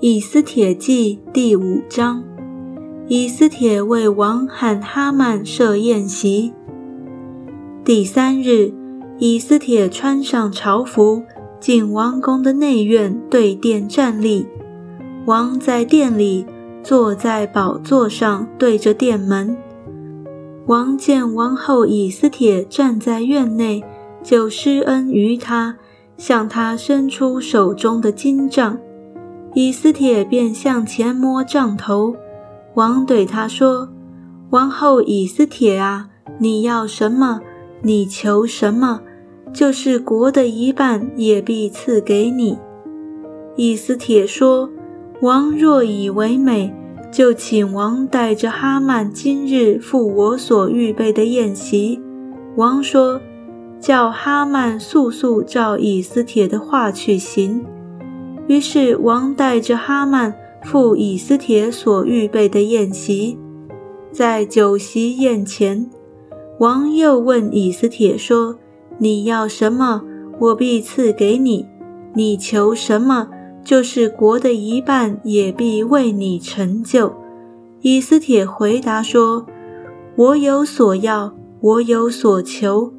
以斯帖记第五章，以斯帖为王和哈曼设宴席。第三日，以斯帖穿上朝服，进王宫的内院，对殿站立。王在殿里坐在宝座上，对着殿门。王见王后以斯帖站在院内，就施恩于他，向他伸出手中的金杖。以斯帖便向前摸杖头，王对他说：“王后以斯帖啊，你要什么？你求什么？就是国的一半也必赐给你。”以斯帖说：“王若以为美，就请王带着哈曼今日赴我所预备的宴席。”王说：“叫哈曼速速照以斯帖的话去行。”于是王带着哈曼赴以斯帖所预备的宴席，在酒席宴前，王又问以斯帖说：“你要什么，我必赐给你；你求什么，就是国的一半也必为你成就。”以斯帖回答说：“我有所要，我有所求。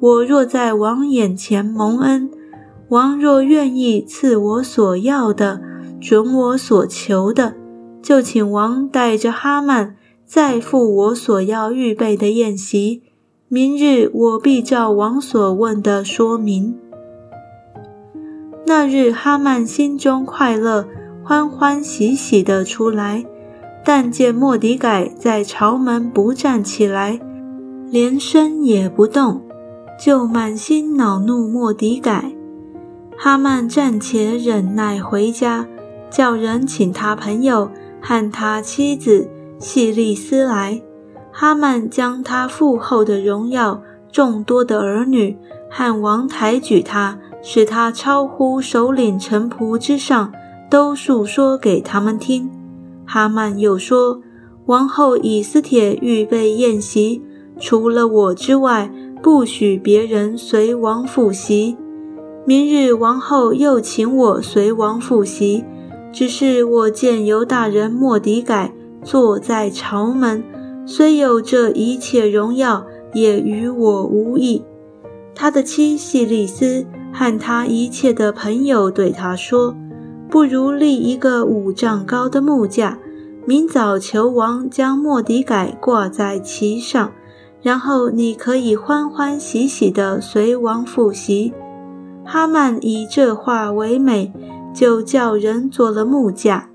我若在王眼前蒙恩。”王若愿意赐我所要的，准我所求的，就请王带着哈曼再赴我所要预备的宴席。明日我必照王所问的说明。那日哈曼心中快乐，欢欢喜喜地出来，但见莫迪改在朝门不站起来，连身也不动，就满心恼怒莫迪改。哈曼暂且忍耐回家，叫人请他朋友和他妻子细利斯来。哈曼将他父后的荣耀、众多的儿女和王抬举他，使他超乎首领臣仆之上，都述说给他们听。哈曼又说：“王后以斯帖预备宴席，除了我之外，不许别人随王赴席。”明日王后又请我随王复习，只是我见犹大人莫迪改坐在朝门，虽有这一切荣耀，也与我无益。他的妻细利斯和他一切的朋友对他说：“不如立一个五丈高的木架，明早求王将莫迪改挂在其上，然后你可以欢欢喜喜地随王复习。”哈曼以这话为美，就叫人做了木架。